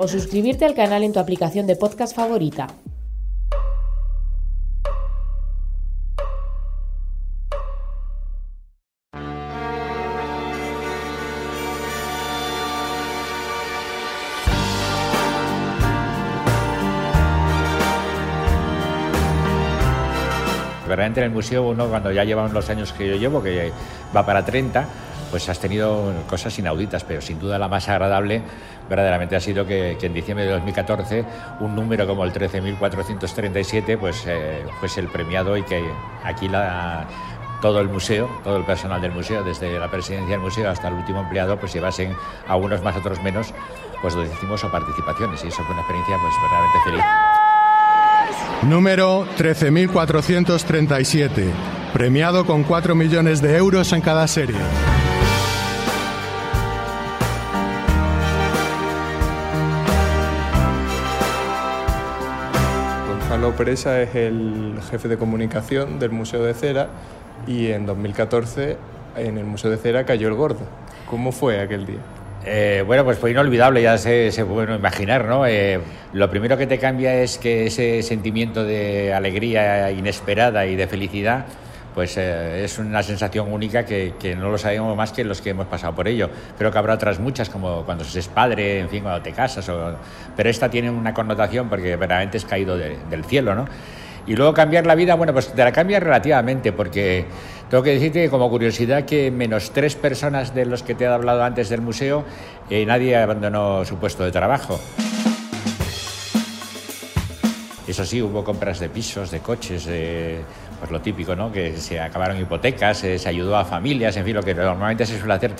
O suscribirte al canal en tu aplicación de podcast favorita. Verdaderamente en el museo uno cuando ya lleva los años que yo llevo, que va para 30, pues has tenido cosas inauditas, pero sin duda la más agradable verdaderamente ha sido que, que en diciembre de 2014 un número como el 13.437 pues eh, fuese el premiado y que aquí la, todo el museo, todo el personal del museo, desde la presidencia del museo hasta el último empleado, pues llevasen a unos más, otros menos, pues lo decimos o participaciones y eso fue una experiencia pues verdaderamente feliz. Número 13.437. Premiado con 4 millones de euros en cada serie. Gonzalo Presa es el jefe de comunicación del Museo de Cera y en 2014 en el Museo de Cera cayó el gordo. ¿Cómo fue aquel día? Eh, bueno, pues fue inolvidable, ya se, se puede imaginar, ¿no? Eh, lo primero que te cambia es que ese sentimiento de alegría inesperada y de felicidad, pues eh, es una sensación única que, no lo sabemos más que los que hemos pasado por ello. Creo que habrá otras muchas, como cuando se es padre, en fin, cuando te casas, pero esta tiene una connotación porque verdaderamente es caído de- del cielo, ¿no? Y luego cambiar la vida, bueno, pues te la cambia relativamente, porque tengo que decirte como curiosidad que menos tres personas de los que te he hablado antes del museo, eh, nadie abandonó su puesto de trabajo. Eso sí, hubo compras de pisos, de coches, de, pues lo típico, ¿no? Que se acabaron hipotecas, eh, se ayudó a familias, en fin, lo que normalmente se suele hacer.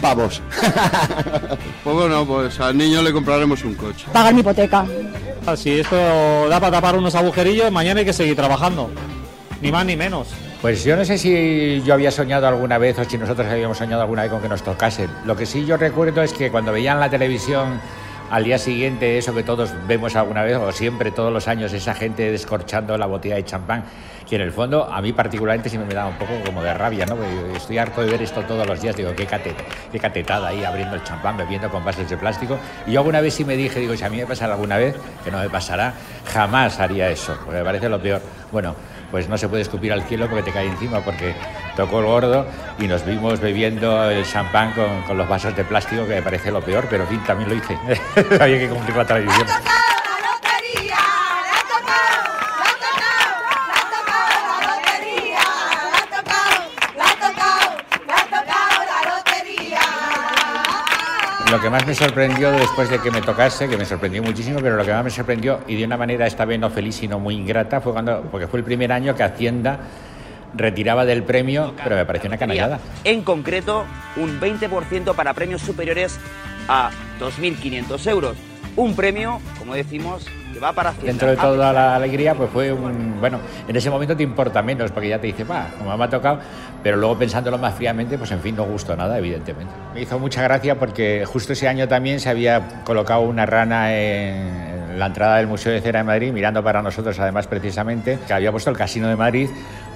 pavos. pues bueno, pues al niño le compraremos un coche. Pagar mi hipoteca. Si esto da para tapar unos agujerillos, mañana hay que seguir trabajando. Ni más ni menos. Pues yo no sé si yo había soñado alguna vez o si nosotros habíamos soñado alguna vez con que nos tocase. Lo que sí yo recuerdo es que cuando veían la televisión al día siguiente, eso que todos vemos alguna vez o siempre todos los años, esa gente descorchando la botella de champán, que en el fondo a mí particularmente sí me daba un poco como de rabia, ¿no? Porque Estoy harto de ver esto todos los días, digo, qué, cate- qué catetada ahí abriendo el champán, bebiendo con vasos de plástico. Y yo alguna vez sí me dije, digo, si a mí me pasara alguna vez, que no me pasará, jamás haría eso, porque me parece lo peor. Bueno, pues no se puede escupir al cielo porque te cae encima, porque tocó el gordo y nos vimos bebiendo el champán con, con los vasos de plástico, que me parece lo peor, pero en fin, también lo hice. Había que cumplir la tradición. Lo que más me sorprendió después de que me tocase, que me sorprendió muchísimo, pero lo que más me sorprendió, y de una manera esta vez no feliz, sino muy ingrata, fue cuando, porque fue el primer año que Hacienda retiraba del premio, pero me pareció una canallada. En concreto, un 20% para premios superiores a 2.500 euros. Un premio, como decimos, que va para Hacienda. Dentro de toda la alegría, pues fue un. Bueno, en ese momento te importa menos, porque ya te dice, va, como me ha tocado, pero luego pensándolo más fríamente, pues en fin, no gustó nada, evidentemente. Me hizo mucha gracia porque justo ese año también se había colocado una rana en la entrada del Museo de Cera de Madrid, mirando para nosotros, además, precisamente, que había puesto el Casino de Madrid,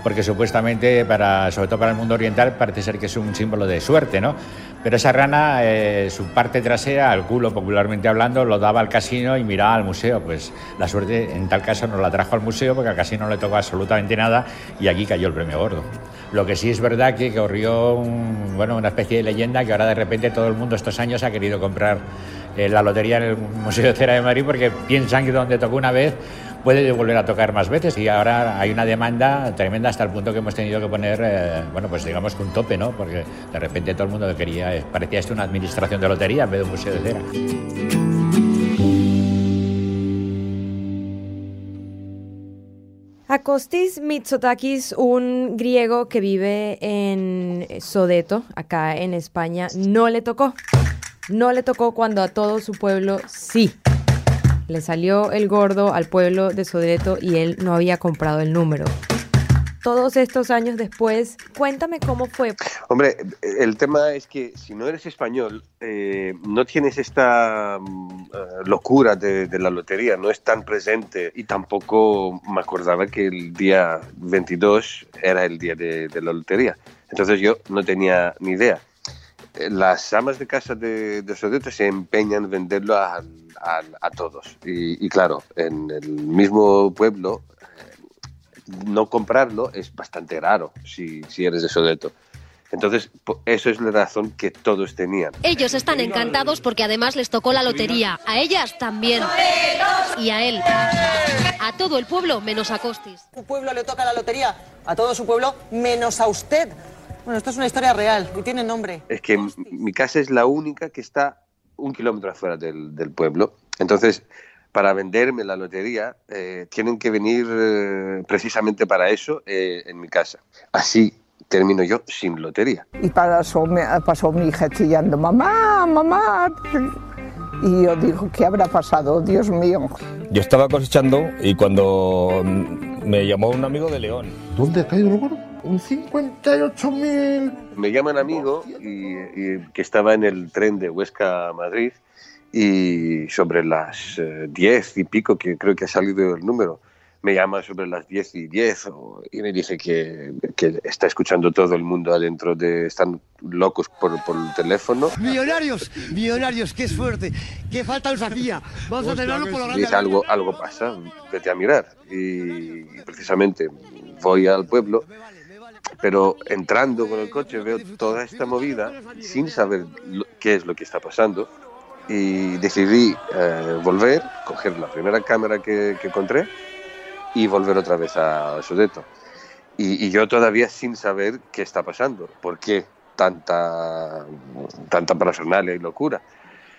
porque supuestamente, para, sobre todo para el mundo oriental, parece ser que es un símbolo de suerte, ¿no? Pero esa rana, eh, su parte trasera, al culo popularmente hablando, lo daba al casino y miraba al museo. Pues la suerte en tal caso nos la trajo al museo porque al casino no le tocó absolutamente nada y aquí cayó el premio gordo. Lo que sí es verdad que corrió bueno, una especie de leyenda que ahora de repente todo el mundo estos años ha querido comprar eh, la lotería en el Museo de Cera de Madrid porque piensan que donde tocó una vez puede volver a tocar más veces y ahora hay una demanda tremenda hasta el punto que hemos tenido que poner, eh, bueno, pues digamos que un tope, ¿no? Porque de repente todo el mundo quería, eh, parecía esto una administración de lotería en vez de un museo de cera. A Kostis Mitsotakis, un griego que vive en Sodeto, acá en España, no le tocó. No le tocó cuando a todo su pueblo sí. Le salió el gordo al pueblo de Sodeto y él no había comprado el número. Todos estos años después, cuéntame cómo fue. Hombre, el tema es que si no eres español, eh, no tienes esta mm, eh, locura de, la lotería, no es tan presente y tampoco me acordaba que el día 22 era el día de la lotería. Entonces yo no tenía ni idea. Las amas de casa de, de Sodeto se empeñan en venderlo a, a- a todos. Y, y claro, en el mismo pueblo, eh, no comprarlo es bastante raro si, si eres de Sodeto. Entonces, eso es la razón que todos tenían. Ellos están encantados porque además les tocó la lotería. A ellas también. Y a él. A todo el pueblo menos a Costis. Su pueblo le toca la lotería, a todo su pueblo, menos a usted. Bueno, esto es una historia real y tiene nombre. Es que mi casa es la única que está un kilómetro afuera del, del pueblo. Entonces, para venderme la lotería, eh, tienen que venir eh, precisamente para eso eh, en mi casa. Así termino yo sin lotería. Y pasó, mi- pasó mi hija chillando, mamá, mamá. Y yo digo, ¿qué habrá pasado? Dios mío. Yo estaba cosechando y cuando mm, me llamó un amigo de León. ¿Dónde ha caído el gordo? Un 58.000. Me llama un amigo y, y que estaba en el tren de Huesca a Madrid y sobre las eh, 10 y pico, que creo que ha salido el número, me llama sobre las 10 y 10 o- y me dice que, que está escuchando todo el mundo adentro de... Están locos por, por el teléfono. Millonarios, millonarios, qué suerte, qué falta nos hacía. Vamos a tenerlo por lo grande. dice, algo, algo pasa, vete a mirar. Y precisamente voy al pueblo, pero entrando con el coche veo toda esta movida sin saber lo- qué es lo que está pasando. Y decidí eh, volver, coger la primera cámara que, que encontré y volver otra vez a Sodeto. Y, y yo todavía sin saber qué está pasando, por qué tanta, tanta parafernalia y locura.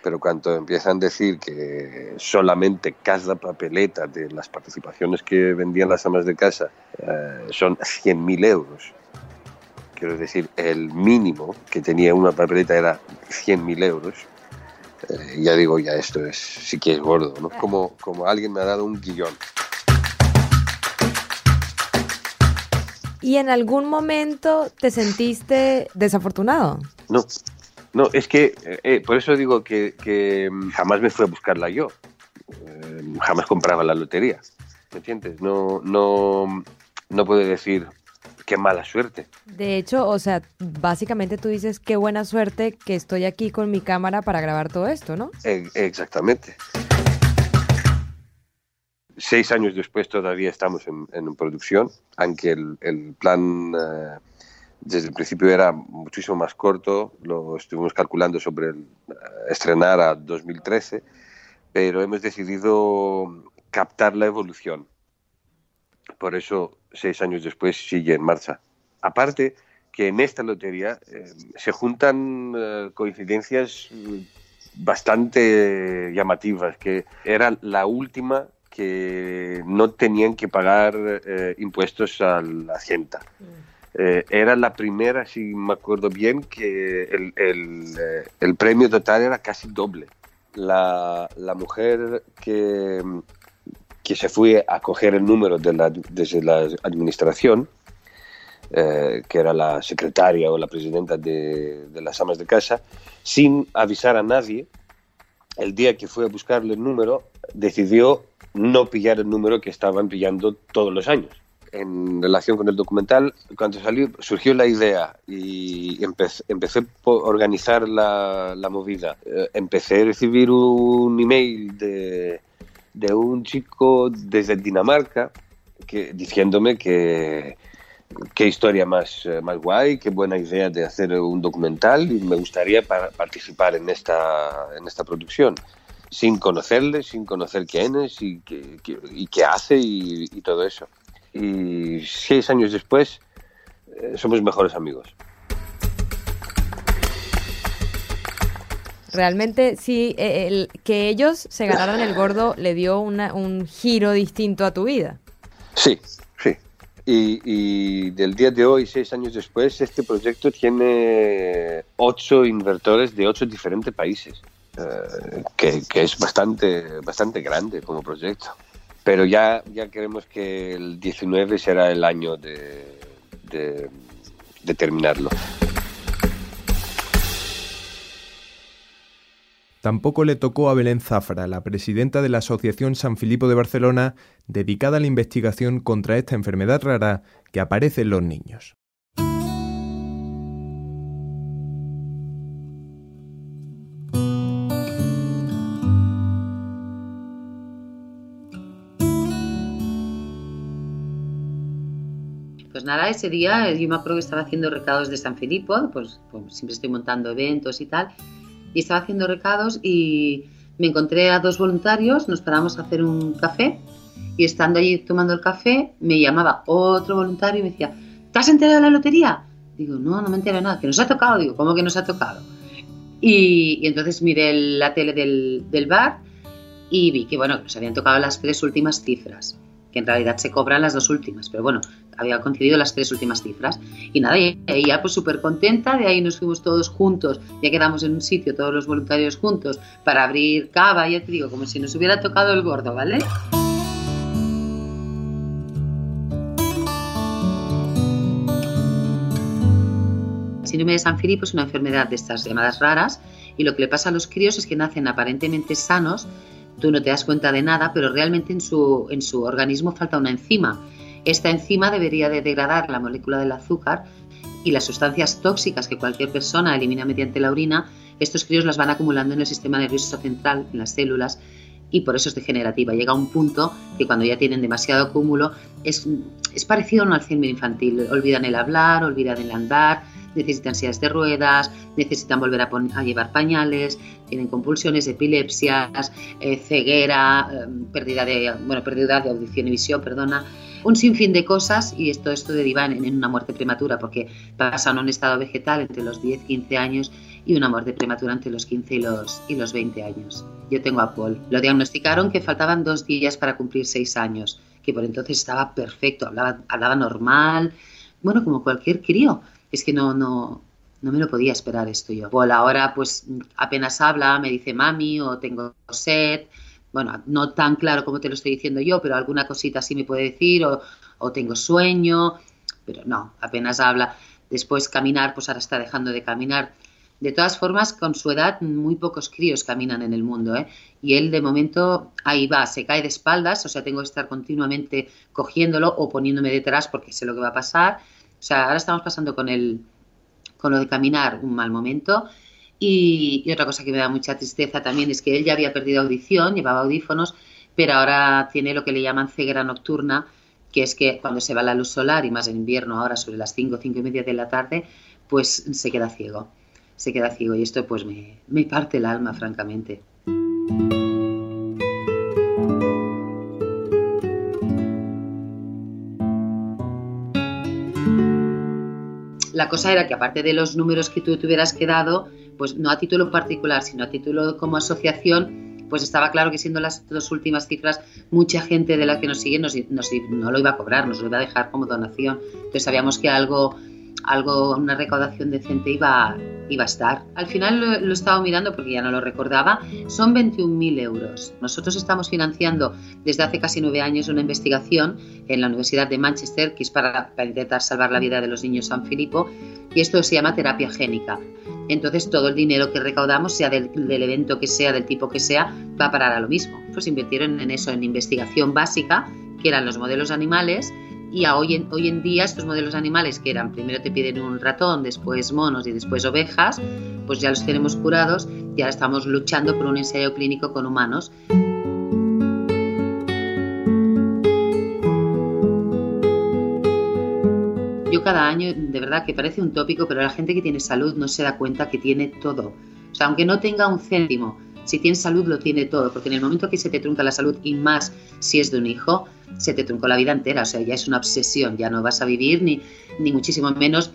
Pero cuando empiezan a decir que solamente cada papeleta de las participaciones que vendían las amas de casa eh, son 100.000 euros, quiero decir, el mínimo que tenía una papeleta era 100.000 euros, eh, ya digo, ya esto es, sí que es gordo, ¿no? Como, como alguien me ha dado un guillón. ¿Y en algún momento te sentiste desafortunado? No, no, es que eh, eh, por eso digo que, que, mm, jamás me fui a buscarla yo, Eh, jamás compraba la lotería, ¿me entiendes? No, no, no puedo decir qué mala suerte. De hecho, o sea, básicamente tú dices qué buena suerte que estoy aquí con mi cámara para grabar todo esto, ¿no? E- exactamente. Seis años después todavía estamos en, en producción, aunque el, el plan eh, desde el principio era muchísimo más corto, lo estuvimos calculando sobre el, eh, estrenar a 2013, pero hemos decidido captar la evolución. Por eso, seis años después sigue en marcha. Aparte que en esta lotería eh, se juntan eh, coincidencias eh, bastante llamativas, que era la última que no tenían que pagar eh, impuestos a la Hacienda. Eh, era la primera, si me acuerdo bien, que el, el, eh, el premio total era casi doble. La, la mujer que, que se fue a coger el número de la, desde la administración, eh, que era la secretaria o la presidenta de, de las amas de casa, sin avisar a nadie, el día que fue a buscarle el número, decidió no pillar el número que estaban pillando todos los años. En relación con el documental, cuando salió, surgió la idea y empecé, empecé por organizar la, la movida. Eh, empecé a recibir un email de, de un chico desde Dinamarca que, diciéndome que qué historia más, eh, más guay, qué buena idea de hacer un documental y me gustaría pa- participar en esta, en esta producción sin conocerle, sin conocer quién es y qué, y qué hace y, y todo eso. Y seis años después eh, somos mejores amigos. Realmente sí, eh, el, que ellos se ganaran el gordo le dio una- un giro distinto a tu vida. Sí, Sí. Y, y del día de hoy, seis años después, este proyecto tiene ocho inversores de ocho diferentes países, eh, que, que es bastante, bastante grande como proyecto. Pero ya, ya queremos que el 19 será el año de, de, de terminarlo. Tampoco le tocó a Belén Zafra, la presidenta de la Asociación San Filipo de Barcelona, dedicada a la investigación contra esta enfermedad rara que aparece en los niños. Pues nada, ese día yo me acuerdo que estaba haciendo recados de San Filipo, pues, pues siempre estoy montando eventos y tal, y estaba haciendo recados y me encontré a dos voluntarios, nos paramos a hacer un café y estando allí tomando el café me llamaba otro voluntario y me decía, ¿te has enterado de la lotería? Digo, no, no me entero nada, que nos ha tocado, digo, ¿cómo que nos ha tocado? Y, y entonces miré la tele del, del bar y vi que, bueno, que nos habían tocado las tres últimas cifras, que en realidad se cobran las dos últimas, pero bueno, había coincidido las tres últimas cifras. Y nada, ella pues súper contenta, de ahí nos fuimos todos juntos, ya quedamos en un sitio, todos los voluntarios juntos, para abrir cava, ya te digo, como si nos hubiera tocado el gordo, ¿vale? Síndrome de San Filipo es una enfermedad de estas llamadas raras y lo que le pasa a los críos es que nacen aparentemente sanos, tú no te das cuenta de nada, pero realmente en su, en su organismo falta una enzima. Esta enzima debería de degradar la molécula del azúcar y las sustancias tóxicas que cualquier persona elimina mediante la orina, estos críos las van acumulando en el sistema nervioso central, en las células, y por eso es degenerativa. Llega a un punto que cuando ya tienen demasiado acúmulo es, es parecido a un Alzheimer infantil. Olvidan el hablar, olvidan el andar, necesitan sillas de ruedas, necesitan volver a, a llevar pañales, tienen compulsiones, epilepsias, eh, ceguera, eh, pérdida de, bueno, pérdida de audición y visión, perdona, un sinfín de cosas y esto, esto deriva en, en una muerte prematura porque pasan a un estado vegetal entre los 10-15 años y una muerte prematura entre los 15 y los, y los 20 años. Yo tengo a Paul. Lo diagnosticaron que faltaban dos días para cumplir seis años, que por entonces estaba perfecto, hablaba, hablaba normal, bueno, como cualquier crío. Es que no, no, no me lo podía esperar esto yo. Paul ahora pues apenas habla, me dice mami o tengo sed, bueno, no tan claro como te lo estoy diciendo yo, pero alguna cosita sí me puede decir, o, o tengo sueño, pero no, apenas habla. Después caminar, pues ahora está dejando de caminar. De todas formas, con su edad, muy pocos críos caminan en el mundo, ¿eh? Y él, de momento, ahí va, se cae de espaldas, o sea, tengo que estar continuamente cogiéndolo o poniéndome detrás porque sé lo que va a pasar. O sea, ahora estamos pasando con el, con lo de caminar un mal momento. Y, otra cosa que me da mucha tristeza también es que él ya había perdido audición, llevaba audífonos, pero ahora tiene lo que le llaman ceguera nocturna, que es que cuando se va la luz solar, y más en invierno, ahora sobre las 5, 5 y media de la tarde, pues se queda ciego. Se queda ciego y esto pues me, me parte el alma, francamente. La cosa era que aparte de los números que tú te hubieras quedado, pues no a título particular, sino a título como asociación, pues estaba claro que siendo las dos últimas cifras, mucha gente de la que nos sigue nos, nos- no lo iba a cobrar, nos lo iba a dejar como donación. Entonces sabíamos que algo, algo una recaudación decente iba, iba a estar. Al final lo, lo mirando porque ya no lo recordaba, son 21.000 euros. Nosotros estamos financiando desde hace casi nueve años una investigación en la Universidad de Manchester que es para, para intentar salvar la vida de los niños San Filipo y esto se llama terapia génica. Entonces todo el dinero que recaudamos, sea del, evento que sea, del tipo que sea, va a parar a lo mismo. Pues invirtieron en eso, en investigación básica, que eran los modelos animales, y a hoy, en, hoy en día estos modelos animales que eran, primero te piden un ratón, después monos y después ovejas, pues ya los tenemos curados y ahora estamos luchando por un ensayo clínico con humanos. Yo cada año, de verdad que parece un tópico, pero la gente que tiene salud no se da cuenta que tiene todo. O sea, aunque no tenga un céntimo, si tienes salud lo tiene todo, porque en el momento que se te trunca la salud y más si es de un hijo, se te truncó la vida entera, o sea, ya es una obsesión, ya no vas a vivir ni, ni muchísimo menos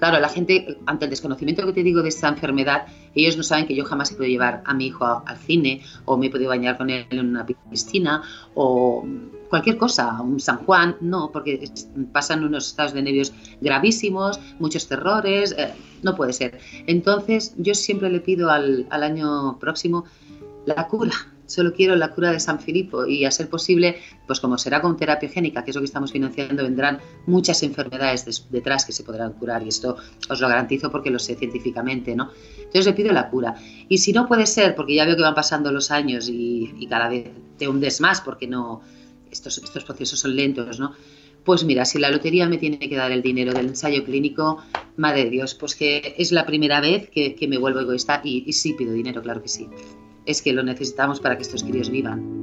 Claro, la gente, ante el desconocimiento que te digo de esta enfermedad, ellos no saben que yo jamás he podido llevar a mi hijo al cine, o me he podido bañar con él en una piscina, o cualquier cosa, un San Juan, no, porque pasan unos estados de nervios gravísimos, muchos terrores, eh, no puede ser. Entonces, yo siempre le pido al, al año próximo la cura. Solo quiero la cura de San Filipo y a ser posible, pues como será con terapia génica, que es lo que estamos financiando, vendrán muchas enfermedades des- detrás que se podrán curar y esto os lo garantizo porque lo sé científicamente, ¿no? Entonces le pido la cura. Y si no puede ser, porque ya veo que van pasando los años y, cada vez te hundes más porque no, estos, estos procesos son lentos, ¿no? Pues mira, si la lotería me tiene que dar el dinero del ensayo clínico, madre de Dios, pues que es la primera vez que, me vuelvo egoísta y sí pido dinero, claro que sí. Es que lo necesitamos para que estos críos vivan.